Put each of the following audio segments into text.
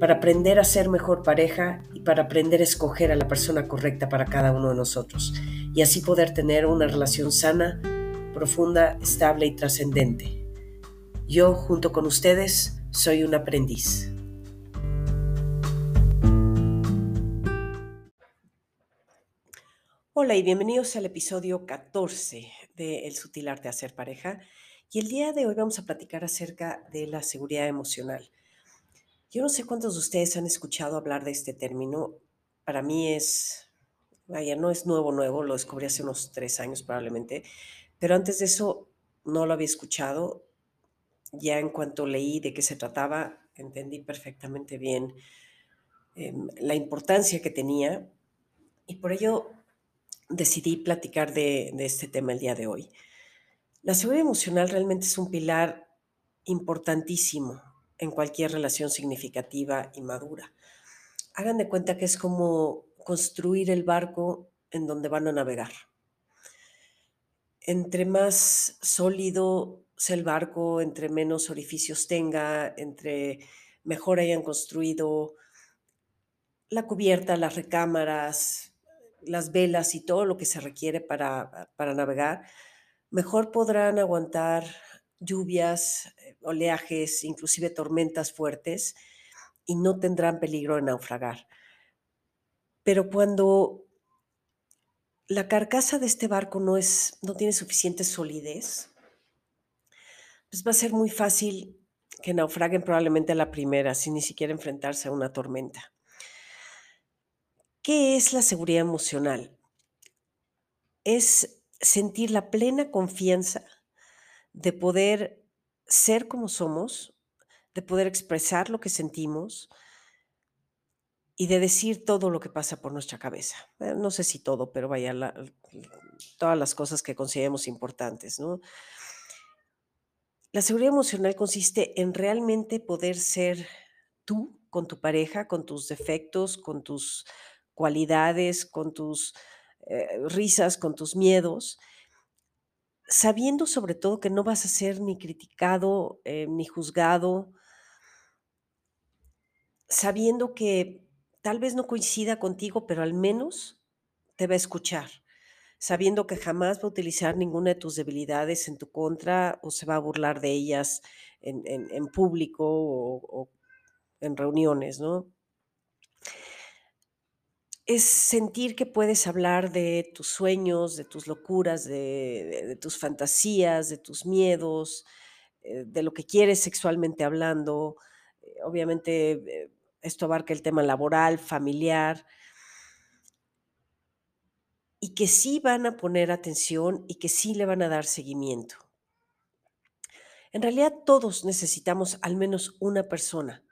para aprender a ser mejor pareja y para aprender a escoger a la persona correcta para cada uno de nosotros y así poder tener una relación sana, profunda, estable y trascendente. Yo, junto con ustedes, soy un aprendiz. Hola y bienvenidos al episodio 14 de El sutil arte de hacer pareja. Y el día de hoy vamos a platicar acerca de la seguridad emocional. Yo no sé cuántos de ustedes han escuchado hablar de este término. Para mí es, vaya, no es nuevo, nuevo, lo descubrí hace unos tres años probablemente, pero antes de eso no lo había escuchado. Ya en cuanto leí de qué se trataba, entendí perfectamente bien em, la importancia que tenía y por ello decidí platicar de, de este tema el día de hoy. La seguridad emocional realmente es un pilar importantísimo en cualquier relación significativa y madura. Hagan de cuenta que es como construir el barco en donde van a navegar. Entre más sólido sea el barco, entre menos orificios tenga, entre mejor hayan construido la cubierta, las recámaras, las velas y todo lo que se requiere para, para navegar, mejor podrán aguantar lluvias, eh, oleajes, inclusive tormentas fuertes, y no tendrán peligro de naufragar. Pero cuando la carcasa de este barco no, es, no tiene suficiente solidez, pues va a ser muy fácil que naufraguen probablemente a la primera, sin ni siquiera enfrentarse a una tormenta. ¿Qué es la seguridad emocional? Es sentir la plena confianza de poder ser como somos, de poder expresar lo que sentimos y de decir todo lo que pasa por nuestra cabeza. Eh, no sé si todo, pero vaya, todas las cosas que consideremos importantes, ¿no? La seguridad emocional consiste en realmente poder ser tú con tu pareja, con tus defectos, con tus cualidades, con tus eh, risas, con tus miedos, sabiendo sobre todo que no vas a ser ni criticado eh, ni juzgado, sabiendo que tal vez no coincida contigo, pero al menos te va a escuchar, sabiendo que jamás va a utilizar ninguna de tus debilidades en tu contra o se va a burlar de ellas en, público o, o en reuniones, ¿no? Es sentir que puedes hablar de tus sueños, de tus locuras, de, tus fantasías, de tus miedos, eh, de lo que quieres sexualmente hablando. Eh, obviamente eh, esto abarca el tema laboral, familiar, y que sí van a poner atención y que sí le van a dar seguimiento. En realidad todos necesitamos al menos una persona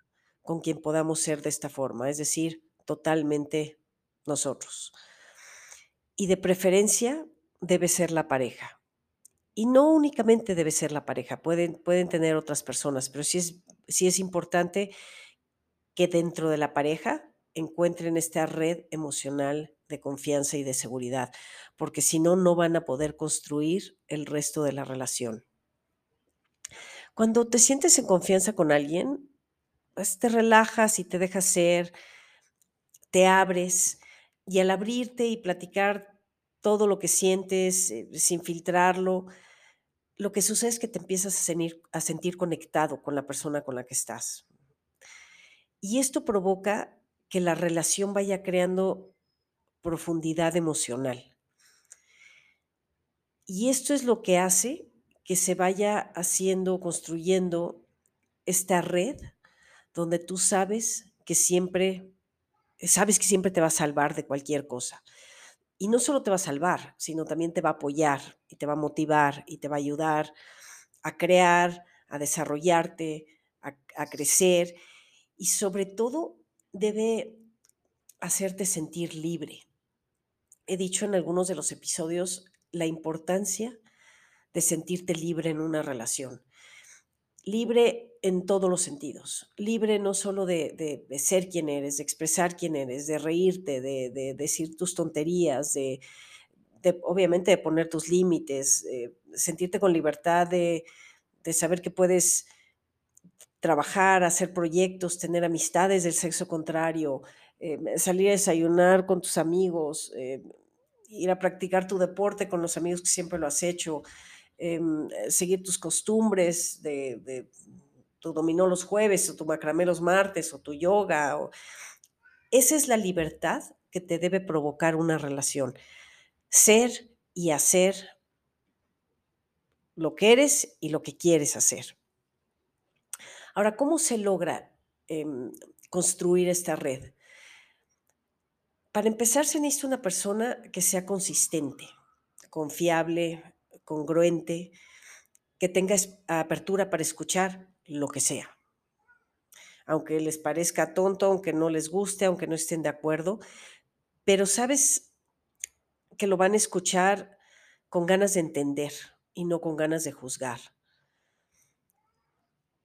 con quien podamos ser de esta forma, es decir, totalmente nosotros. Y de preferencia debe ser la pareja. Y no únicamente debe ser la pareja, pueden, pueden tener otras personas, pero sí es, es importante que dentro de la pareja encuentren esta red emocional de confianza y de seguridad, porque si no, no van a poder construir el resto de la relación. Cuando te sientes en confianza con alguien, pues te relajas y te dejas ser, te abres y al abrirte y platicar todo lo que sientes eh, sin filtrarlo, lo que sucede es que te empiezas a a sentir conectado con la persona con la que estás. Y esto provoca que la relación vaya creando profundidad emocional. Y esto es lo que hace que se vaya haciendo, construyendo esta red donde tú sabes que siempre sabes que siempre te va a salvar de cualquier cosa. Y no solo te va a salvar, sino también te va a apoyar y te va a motivar y te va a ayudar a crear, a desarrollarte, a, crecer y sobre todo debe hacerte sentir libre. he dicho en algunos de los episodios la importancia de sentirte libre en una relación. Libre en todos los sentidos. Libre no solo de, ser quien eres, de expresar quién eres, de reírte, de, de decir tus tonterías, de, obviamente de poner tus límites, eh, sentirte con libertad de, saber que puedes trabajar, hacer proyectos, tener amistades del sexo contrario, eh, salir a desayunar con tus amigos, eh, ir a practicar tu deporte con los amigos que siempre lo has hecho, eh, seguir tus costumbres de, de tu dominó los jueves o tu macramé los martes o tu yoga. o- esa es la libertad que te debe provocar una relación. Ser y hacer lo que eres y lo que quieres hacer. Ahora, ¿cómo se logra em, construir esta red? Para empezar, se necesita una persona que sea consistente, confiable, congruente, que tenga apertura para escuchar lo que sea. Aunque les parezca tonto, aunque no les guste, aunque no estén de acuerdo, pero sabes que lo van a escuchar con ganas de entender y no con ganas de juzgar.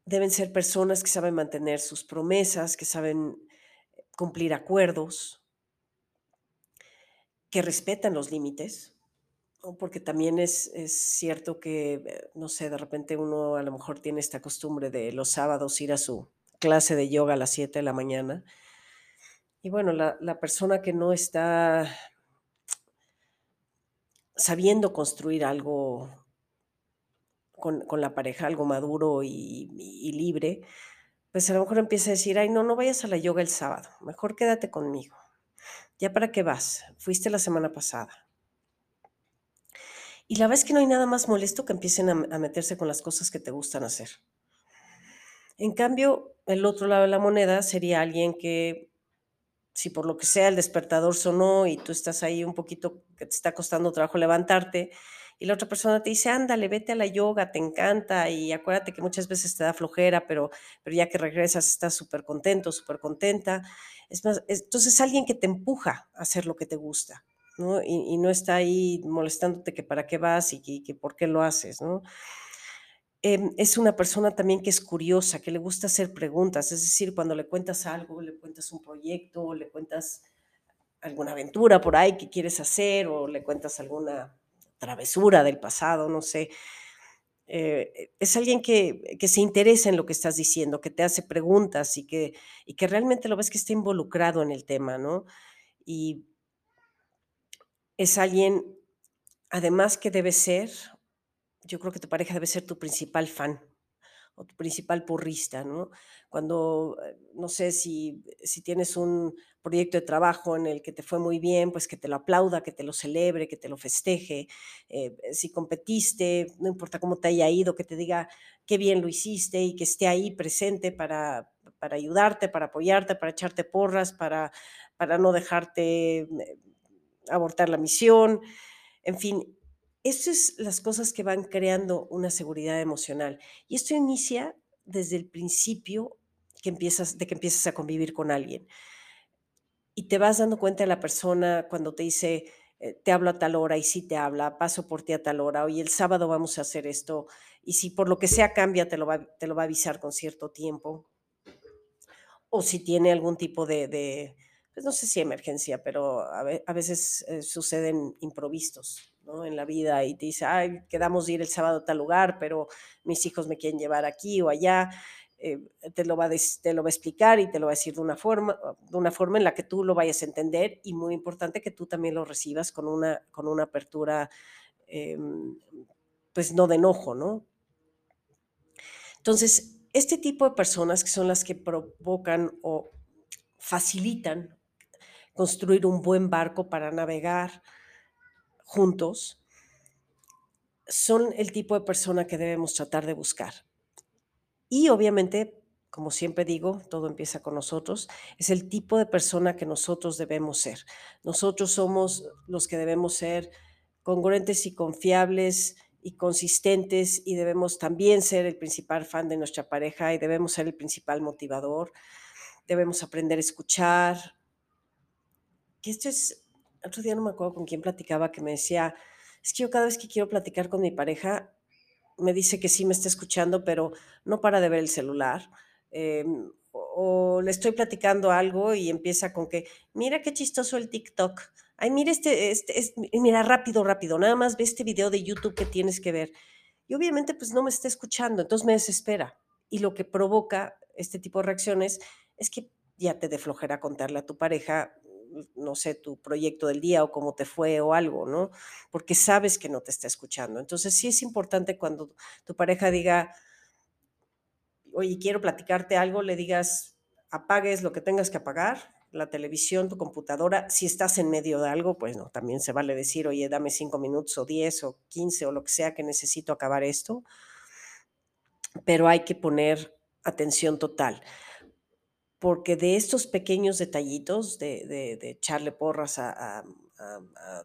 Deben ser personas que saben mantener sus promesas, que saben cumplir acuerdos, que respetan los límites. Porque también es, es cierto que, eh, no sé, de repente uno a lo mejor tiene esta costumbre de los sábados ir a su clase de yoga a las 7 de la mañana. Y bueno, la, la persona que no está sabiendo construir algo con, con la pareja, algo maduro y, y libre, pues a lo mejor empieza a decir, ay, no, no vayas a la yoga el sábado, mejor quédate conmigo. ¿Ya para qué vas? Fuiste la semana pasada. Y la verdad es que no hay nada más molesto que empiecen a, meterse con las cosas que te gustan hacer. En cambio, el otro lado de la moneda sería alguien que, si por lo que sea el despertador sonó y tú estás ahí un poquito que te está costando trabajo levantarte, y la otra persona te dice, ándale, vete a la yoga, te encanta, y acuérdate que muchas veces te da flojera, pero, pero ya que regresas estás súper contento, súper contenta. Es más, es- entonces alguien que te empuja a hacer lo que te gusta, ¿no? Y, no está ahí molestándote que para qué vas y y que por qué lo haces. Em, es una persona también que es curiosa, que le gusta hacer preguntas, es decir, cuando le cuentas algo, le cuentas un proyecto, le cuentas alguna aventura por ahí que quieres hacer o le cuentas alguna travesura del pasado, no sé. eh, es alguien que, se interesa en lo que estás diciendo, que te hace preguntas y que, realmente lo ves que está involucrado en el tema. Y es alguien, además que debe ser, yo creo que tu pareja debe ser tu principal fan. o tu principal porrista, ¿no? Cuando, eh, no sé, si, si tienes un proyecto de trabajo en el que te fue muy bien, pues que te lo aplauda, que te lo celebre, que te lo festeje. Eh, si competiste, no importa cómo te haya ido, que te diga qué bien lo hiciste y que esté ahí presente para, para ayudarte, para apoyarte, para echarte porras, para, para no dejarte eh, abortar la misión. En fin, estas es las cosas que van creando una seguridad emocional. Y esto inicia desde el principio que empiezas, de que empiezas a convivir con alguien. Y te vas dando cuenta de la persona cuando te dice, eh, te hablo a tal hora y sí te habla, paso por ti a tal hora, oye, el sábado vamos a hacer esto. Y si por lo que sea cambia, te lo va, te lo va a avisar con cierto tiempo o si tiene algún tipo de, pues no sé si emergencia, pero a, ve- a veces eh, suceden improvistos, ¿no? En la vida y te dice, ay, quedamos de ir el sábado a tal lugar, pero mis hijos me quieren llevar aquí o allá. eh, te, lo va a te lo va a explicar y te lo va a decir de una forma, de una forma en la que tú lo vayas a entender y muy importante que tú también lo recibas con una, con una apertura, em, pues no de enojo, ¿no? Entonces, este tipo de personas que son las que provocan o facilitan construir un buen barco para navegar juntos, son el tipo de persona que debemos tratar de buscar. Y obviamente, como siempre digo, todo empieza con nosotros, es el tipo de persona que nosotros debemos ser. Nosotros somos los que debemos ser congruentes y confiables y consistentes y debemos también ser el principal fan de nuestra pareja y debemos ser el principal motivador. Debemos aprender a escuchar, que esto es Otro día no me acuerdo con quién platicaba que me decía, es que yo cada vez que quiero platicar con mi pareja, me dice que sí me está escuchando, pero no para de ver el celular. Em, o, le estoy platicando algo y empieza con que, mira qué chistoso el TikTok. Ay, mira este, este, es- mira rápido, rápido, nada más ve este video de YouTube que tienes que ver. Y obviamente pues no me está escuchando, entonces me desespera. Y lo que provoca este tipo de reacciones es que ya te dé flojera contarle a tu pareja, no sé, tu proyecto del día o cómo te fue o algo, ¿no? Porque sabes que no te está escuchando. Entonces sí es importante cuando tu pareja diga, oye, quiero platicarte algo, le digas, apagues lo que tengas que apagar, la televisión, tu computadora. Si estás en medio de algo, pues no, también se vale decir, oye, dame cinco minutos o diez o quince o lo que sea que necesito acabar esto, pero hay que poner atención total porque de estos pequeños detallitos de, de- echarle porras a,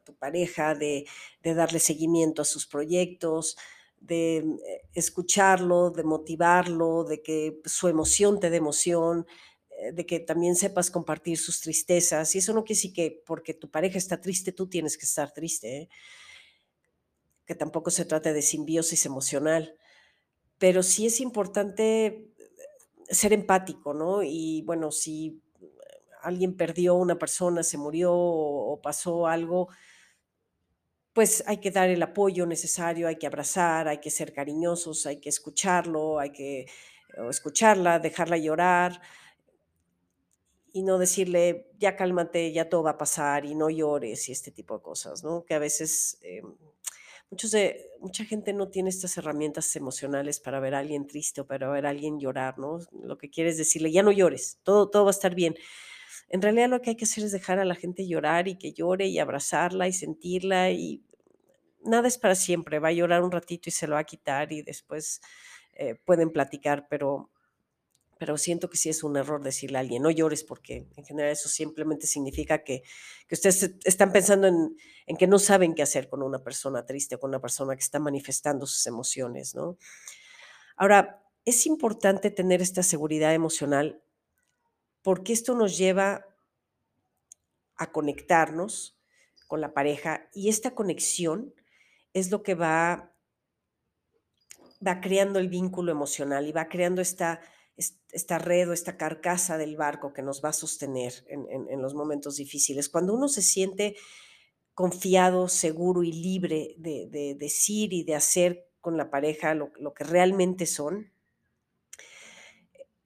tu pareja, de, darle seguimiento a sus proyectos, de mm, eh, escucharlo, de motivarlo, de que su emoción te dé emoción, eh, de que también sepas compartir sus tristezas. Y eso no quiere decir que porque tu pareja está triste, tú tienes que estar triste, ¿eh? que tampoco se trata de simbiosis emocional, pero sí es importante ser empático, ¿no? Y bueno, si alguien perdió una persona, se murió o, pasó algo, pues hay que dar el apoyo necesario, hay que abrazar, hay que ser cariñosos, hay que escucharlo, hay que o escucharla, dejarla llorar y no decirle, ya cálmate, ya todo va a pasar y no llores y este tipo de cosas, ¿no? Que a veces eh, muchos de, mucha gente no tiene estas herramientas emocionales para ver a alguien triste o para ver a alguien llorar, ¿no? Lo que quiere es decirle, ya no llores, todo, todo va a estar bien. En realidad lo que hay que hacer es dejar a la gente llorar y que llore y abrazarla y sentirla y nada es para siempre, va a llorar un ratito y se lo va a quitar y después eh, pueden platicar, pero, pero siento que sí es un error decirle a alguien, no llores porque en general eso simplemente significa que, que ustedes están pensando en, en que no saben qué hacer con una persona triste o con una persona que está manifestando sus emociones, ¿no? Ahora, es importante tener esta seguridad emocional porque esto nos lleva a conectarnos con la pareja y esta conexión es lo que va, va creando el vínculo emocional y va creando esta, es- esta red o esta carcasa del barco que nos va a sostener en, los momentos difíciles. Cuando uno se siente confiado, seguro y libre de, de decir y de hacer con la pareja lo, lo que realmente son,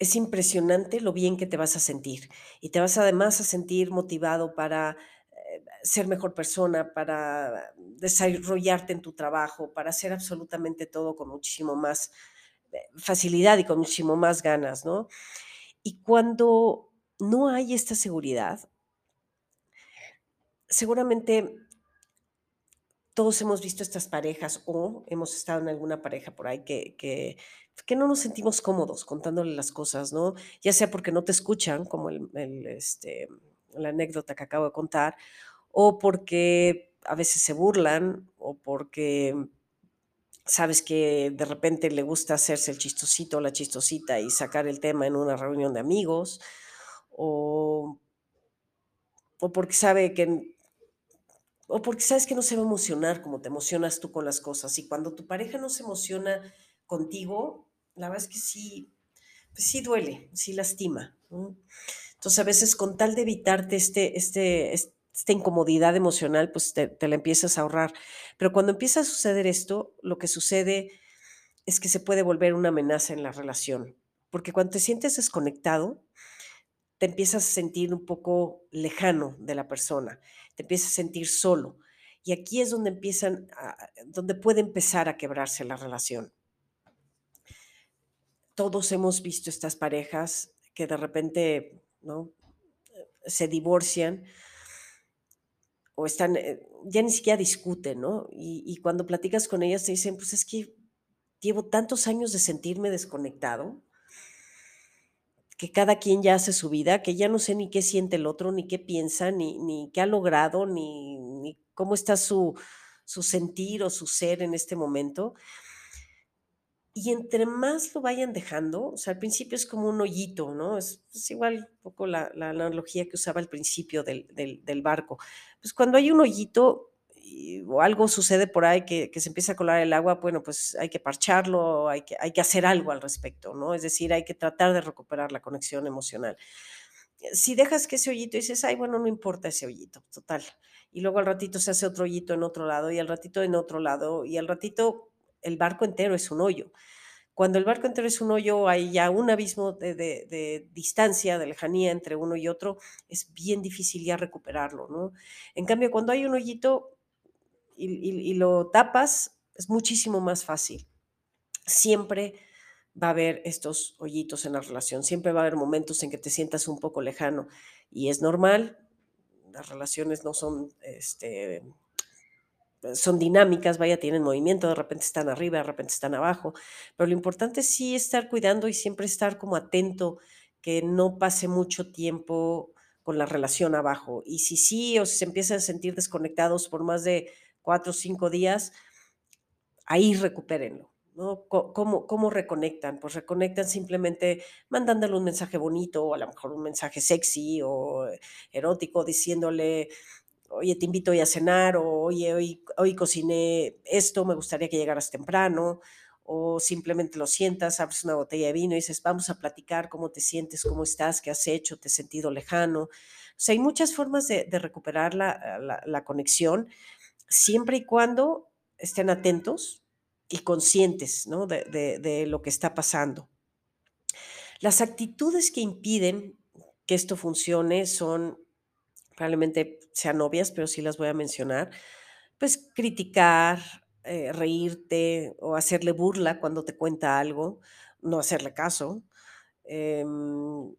es impresionante lo bien que te vas a sentir. Y te vas además a sentir motivado para eh, ser mejor persona, para desarrollarte en tu trabajo, para hacer absolutamente todo con muchísimo más facilidad y con muchísimo más ganas, ¿no? Y cuando no hay esta seguridad, seguramente todos hemos visto estas parejas o hemos estado en alguna pareja por ahí que, que, no nos sentimos cómodos contándole las cosas, ¿no? Ya sea porque no te escuchan, como el, el, este, la anécdota que acabo de contar, o porque a veces se burlan, o porque sabes que de repente le gusta hacerse el chistosito o la chistosita y sacar el tema en una reunión de amigos, o, o porque sabe que o porque sabes que no se va a emocionar como te emocionas tú con las cosas. Y cuando tu pareja no se emociona contigo, la verdad es que sí, pues sí duele, sí lastima. ¿no? Entonces, a veces con tal de evitarte este, este, es- esta incomodidad emocional, pues te, la empiezas a ahorrar. Pero cuando empieza a suceder esto, lo que sucede es que se puede volver una amenaza en la relación. Porque cuando te sientes desconectado, te empiezas a sentir un poco lejano de la persona, te empiezas a sentir solo. Y aquí es donde empiezan, donde puede empezar a quebrarse la relación. Todos hemos visto estas parejas que de repente, ¿no? Se divorcian o están, eh, ya ni siquiera discuten, ¿no? Y, y cuando platicas con ellas te dicen, pues es que llevo tantos años de sentirme desconectado que cada quien ya hace su vida, que ya no sé ni qué siente el otro, ni qué piensa, ni, ni qué ha logrado, ni, ni cómo está su, su sentir o su ser en este momento. Y entre más lo vayan dejando, o sea, al principio es como un hoyito, ¿no? Es, es igual un poco la, la analogía que usaba al principio del, del- barco. Pues cuando hay un hoyito o algo sucede por ahí que, que se empieza a colar el agua, bueno, pues hay que parcharlo, hay que, hay que hacer algo al respecto, ¿no? Es decir, hay que tratar de recuperar la conexión emocional. Si dejas que ese hoyito dices, ay, bueno, no importa ese hoyito, total. Y luego al ratito se hace otro hoyito en otro lado y al ratito en otro lado y al ratito el barco entero es un hoyo. Cuando el barco entero es un hoyo, hay ya un abismo de, distancia, de lejanía entre uno y otro, es bien difícil ya recuperarlo, ¿no? En cambio, cuando hay un hoyito y, y- y lo tapas, es muchísimo más fácil. Siempre va a haber estos hoyitos en la relación, siempre va a haber momentos en que te sientas un poco lejano y es normal, las relaciones no son este, son dinámicas, vaya, tienen movimiento, de repente están arriba, de repente están abajo, pero lo importante es sí estar cuidando y siempre estar como atento, que no pase mucho tiempo con la relación abajo. Y si sí o si se empiezan a sentir desconectados por más de cuatro o cinco días, ahí recupérenlo. ¿no? ¿Cómo, ¿Cómo reconectan? Pues reconectan simplemente mandándole un mensaje bonito o a lo mejor un mensaje sexy o erótico diciéndole, oye, te invito hoy a cenar, o oye, hoy, hoy cociné esto, me gustaría que llegaras temprano, o simplemente lo sientas, abres una botella de vino y dices, vamos a platicar cómo te sientes, cómo estás, qué has hecho, te has sentido lejano. O sea, hay muchas formas de, recuperar la, la, conexión, siempre y cuando estén atentos y conscientes ¿no? de, de lo que está pasando. Las actitudes que impiden que esto funcione son probablemente sean obvias, pero sí las voy a mencionar, pues criticar, eh, reírte o hacerle burla cuando te cuenta algo, no hacerle caso, em,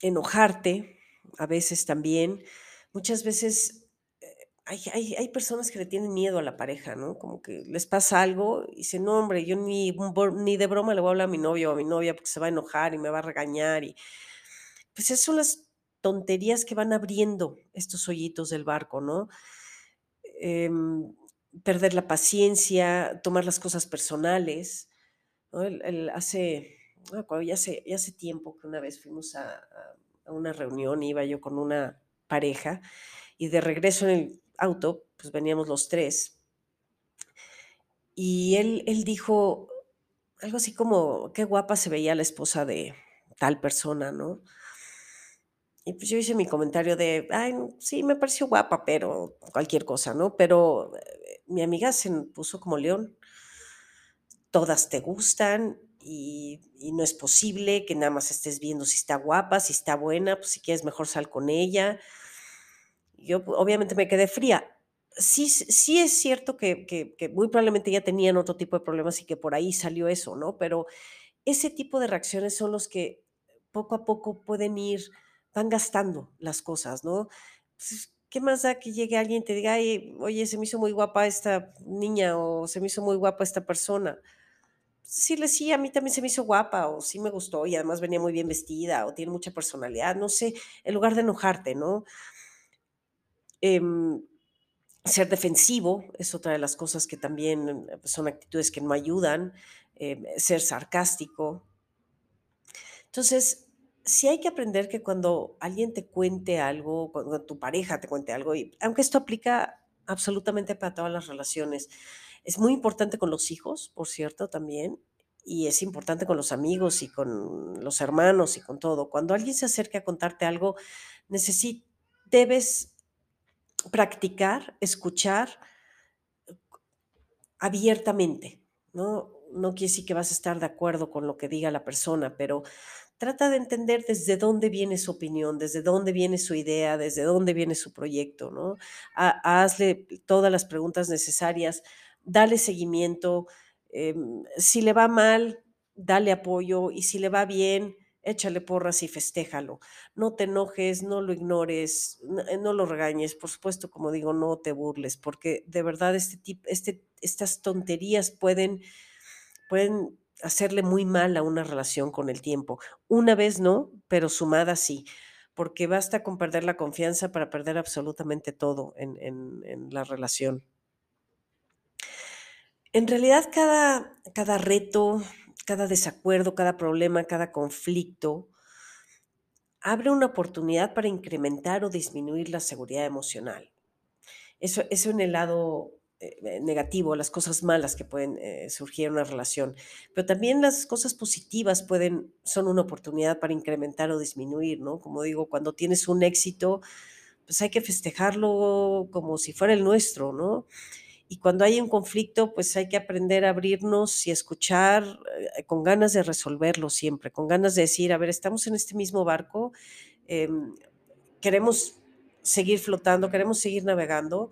enojarte a veces también. Muchas veces eh, hay, hay, hay personas que le tienen miedo a la pareja, ¿no? Como que les pasa algo y dicen, no, hombre, yo ni, ni de broma le voy a hablar a mi novio o a mi novia porque se va a enojar y me va a regañar y pues esas son las tonterías que van abriendo estos hoyitos del barco, ¿no? Em, perder la paciencia, tomar las cosas personales. El- hace, ya hace, ya hace tiempo que una vez fuimos a una reunión, iba yo con una pareja y de regreso en el auto, pues veníamos los tres y él, él dijo algo así como, qué guapa se veía la esposa de tal persona, ¿no? Y pues yo hice mi comentario de, ay, sí, me pareció guapa, pero cualquier cosa, ¿no? Pero eh, mi amiga se puso como león, todas te gustan y, y no es posible que nada más estés viendo si está guapa, si está buena, pues si quieres mejor sal con ella. Yo pu- obviamente me quedé fría. Sí, sí es cierto que, que, que muy probablemente ya tenían otro tipo de problemas y que por ahí salió eso, ¿no? Pero ese tipo de reacciones son los que poco a poco pueden ir, van gastando las cosas, ¿no? Pues, ¿qué más da que llegue alguien y te diga, "Ay, oye, se me hizo muy guapa esta niña o se me hizo muy guapa esta persona? Pues, Decirle, sí, a mí también se me hizo guapa o sí me gustó y además venía muy bien vestida o tiene mucha personalidad, no sé, en lugar de enojarte, ¿no? Em, ser defensivo es otra de las cosas que también eh, son actitudes que no ayudan, em, ser sarcástico, Entonces, sí hay que aprender que cuando alguien te cuente algo, cuando tu pareja te cuente algo, y aunque esto aplica absolutamente para todas las relaciones, es muy importante con los hijos, por cierto, también, y es importante con los amigos y con los hermanos y con todo. Cuando alguien se acerca a contarte algo, debes practicar, escuchar abiertamente, ¿no? No quiere decir que vas a estar de acuerdo con lo que diga la persona, pero trata de entender desde dónde viene su opinión, desde dónde viene su idea, desde dónde viene su proyecto, ¿no? Ha- hazle todas las preguntas necesarias, dale seguimiento. em, si le va mal, dale apoyo y si le va bien, échale porras y festéjalo. No te enojes, no lo ignores, no, eh, lo regañes, por supuesto, como digo, no te burles, porque de verdad este tipo, este, estas tonterías pueden, pueden hacerle muy mal a una relación con el tiempo. Una vez no, pero sumada sí, porque basta con perder la confianza para perder absolutamente todo en, en- la relación. En realidad, cada cada reto, cada desacuerdo, cada problema, cada conflicto abre una oportunidad para incrementar o disminuir la seguridad emocional. Eso eso en el lado, eh eh, negativo, las cosas malas que pueden, eh, surgir en una relación. Pero también las cosas positivas pueden son una oportunidad para incrementar o disminuir, ¿no? Como digo, cuando tienes un éxito, pues hay que festejarlo como si fuera el nuestro, ¿no? Y cuando hay un conflicto, pues hay que aprender a abrirnos y escuchar, con ganas de resolverlo siempre, con ganas de decir: "A ver, estamos en este mismo barco, em, queremos seguir flotando, queremos seguir navegando,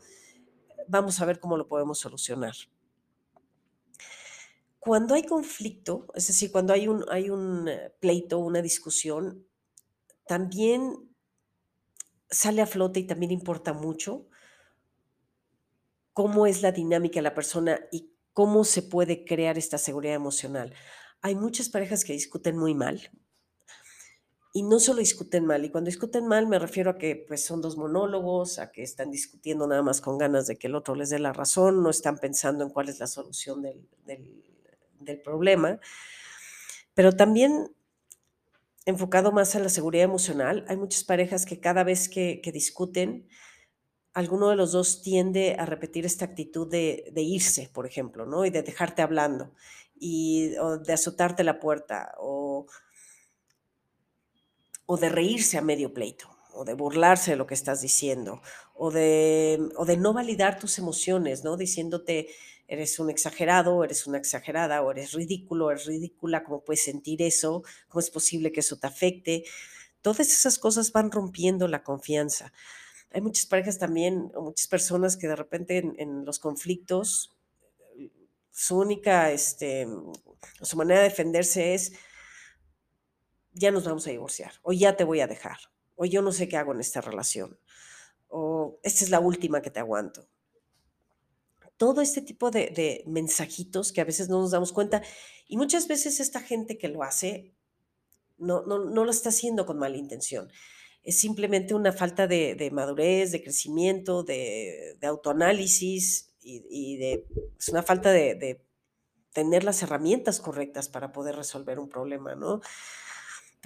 vamos a ver cómo lo podemos solucionar". Cuando hay conflicto, es decir, cuando hay un hay un pleito, una discusión, también sale a flote y también importa mucho cómo es la dinámica de la persona y cómo se puede crear esta seguridad emocional. Hay muchas parejas que discuten muy mal y no solo discuten mal, y cuando discuten mal me refiero a que, pues, son 2 monólogos, a que están discutiendo nada más con ganas de que el otro les dé la razón, no están pensando en cuál es la solución del del problema. Pero también enfocado más a la seguridad emocional, hay muchas parejas que cada vez que que discuten, alguno de los 2 tiende a repetir esta actitud de de irse, por ejemplo, ¿no? Y de dejarte hablando, y o de azotarte la puerta, o o de reírse a medio pleito, o de burlarse de lo que estás diciendo, o de o de no validar tus emociones, ¿no? Diciéndote: "Eres un exagerado, eres una exagerada, o eres ridículo, eres ridícula, ¿cómo puedes sentir eso? ¿Cómo es posible que eso te afecte?". Todas esas cosas van rompiendo la confianza. Hay muchas parejas también, o muchas personas que de repente en los conflictos, su única, este, su manera de defenderse es ya nos vamos a divorciar, o ya te voy a dejar, o yo no sé qué hago en esta relación, o esta es la última que te aguanto. Todo este tipo de mensajitos que a veces no nos damos cuenta, y muchas veces esta gente que lo hace, no no no lo está haciendo con mala intención. Es simplemente una falta de madurez, de crecimiento, de de autoanálisis y y de es una falta de de tener las herramientas correctas para poder resolver un problema, ¿no?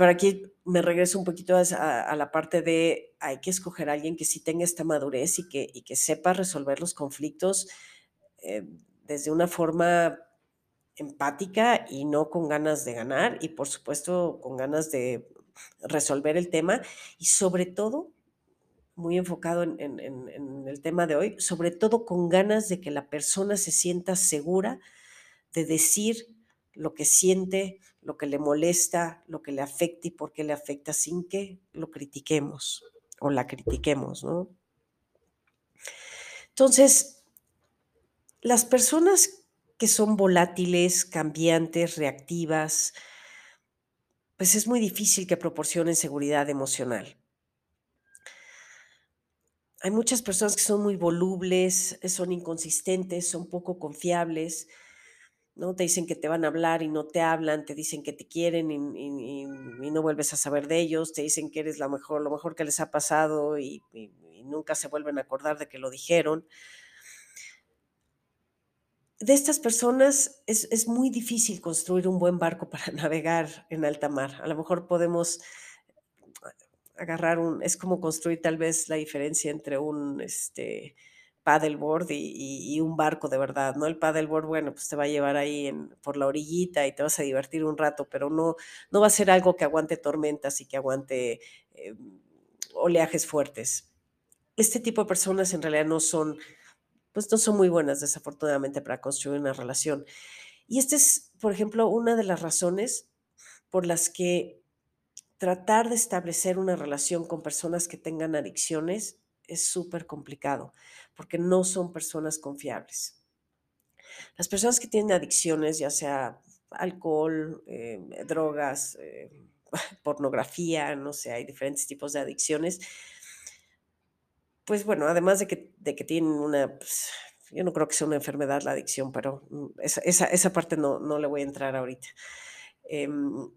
Pero aquí me regreso un poquito a a la parte de hay que escoger a alguien que sí tenga esta madurez y que y que sepa resolver los conflictos, eh, desde una forma empática y no con ganas de ganar, y por supuesto, con ganas de resolver el tema, y sobre todo, muy enfocado en en en en el tema de hoy, sobre todo con ganas de que la persona se sienta segura de decir lo que siente, lo que le molesta, lo que le afecta y por qué le afecta, sin que lo critiquemos o la critiquemos, ¿no? Entonces, las personas que son volátiles, cambiantes, reactivas pues es muy difícil que proporcionen seguridad emocional. Hay muchas personas que son muy volubles, son inconsistentes, son poco confiables, ¿no? Te dicen que te van a hablar y no te hablan, te dicen que te quieren y y y no vuelves a saber de ellos, te dicen que eres la mejor lo mejor que les ha pasado y nunca se vuelven a acordar de que lo dijeron. De estas personas es es muy difícil construir un buen barco para navegar en alta mar. A lo mejor podemos agarrar un es como construir tal vez la diferencia entre un, este, paddleboard y y y un barco de verdad, ¿no? El paddleboard, bueno, pues te va a llevar ahí por la orillita y te vas a divertir un rato, pero no no va a ser algo que aguante tormentas y que aguante, em, oleajes fuertes. Este tipo de personas en realidad no son, pues, no son muy buenas, desafortunadamente, para construir una relación. Y esta es, por ejemplo, una de las razones por las que tratar de establecer una relación con personas que tengan adicciones es supercomplicado, porque no son personas confiables. Las personas que tienen adicciones, ya sea alcohol, em, drogas, eh, pornografía, no sé, hay diferentes tipos de adicciones pues bueno, además de que de que tienen una, pues, yo no creo que sea una enfermedad la adicción, pero, mm, esa esa esa parte no no le voy a entrar ahorita. Em,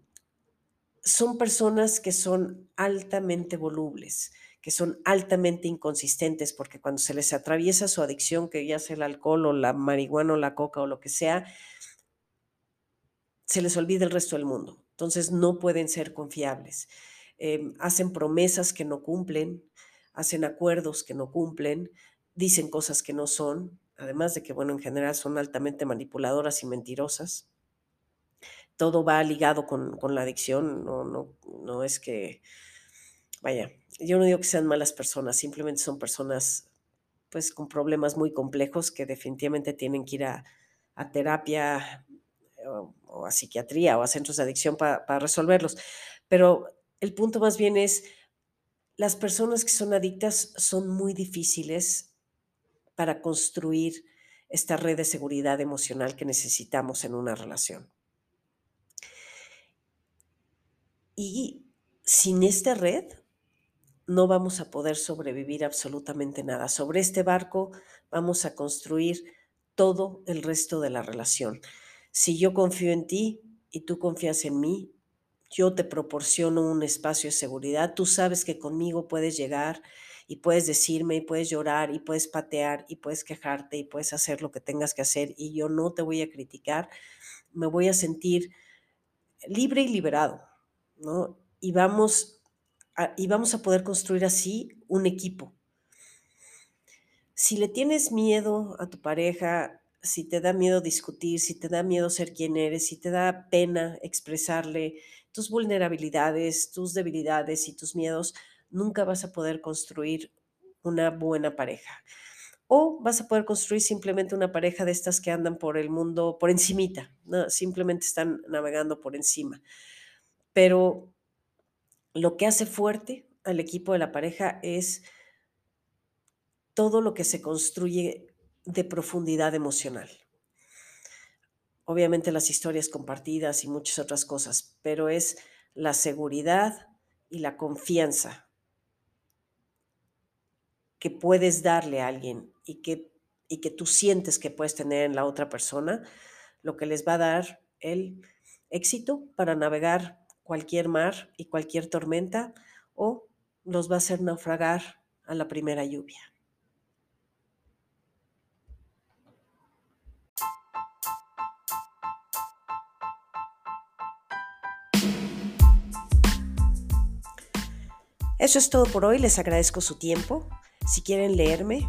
son personas que son altamente volubles, que son altamente inconsistentes porque cuando se les atraviesa su adicción, que ya sea el alcohol o la marihuana o la coca o lo que sea, se les olvida el resto del mundo. Entonces no pueden ser confiables. Em, hacen promesas que no cumplen, hacen acuerdos que no cumplen, dicen cosas que no son, además de que, bueno, en general son altamente manipuladoras y mentirosas. Todo va ligado con, la adicción, no, no, no es que, vaya, yo no digo que sean malas personas, simplemente son personas pues con problemas muy complejos que definitivamente tienen que ir a, terapia o, a psiquiatría o a centros de adicción para resolverlos. Pero el punto más bien es, las personas que son adictas son muy difíciles para construir esta red de seguridad emocional que necesitamos en una relación. Y sin esta red no vamos a poder sobrevivir absolutamente nada. Sobre este barco vamos a construir todo el resto de la relación. Si yo confío en ti y tú confías en mí, yo te proporciono un espacio de seguridad, tú sabes que conmigo puedes llegar y puedes decirme y puedes llorar y puedes patear y puedes quejarte y puedes hacer lo que tengas que hacer y yo no te voy a criticar, me voy a sentir libre y liberado, ¿no? Y vamos y vamos a poder construir así un equipo. Si le tienes miedo a tu pareja, si te da miedo discutir, si te da miedo ser quien eres, si te da pena expresarle tus vulnerabilidades, tus debilidades y tus miedos, nunca vas a poder construir una buena pareja. O vas a poder construir simplemente una pareja de estas que andan por el mundo por encimita, ¿no? simplemente están navegando por encima. Pero lo que hace fuerte al equipo de la pareja es todo lo que se construye de profundidad emocional. Obviamente las historias compartidas y muchas otras cosas, pero es la seguridad y la confianza que puedes darle a alguien y que, y que tú sientes que puedes tener en la otra persona, lo que les va a dar el éxito para navegar cualquier mar y cualquier tormenta o los va a hacer naufragar a la primera lluvia. Eso es todo por hoy, les agradezco su tiempo. Si quieren leerme,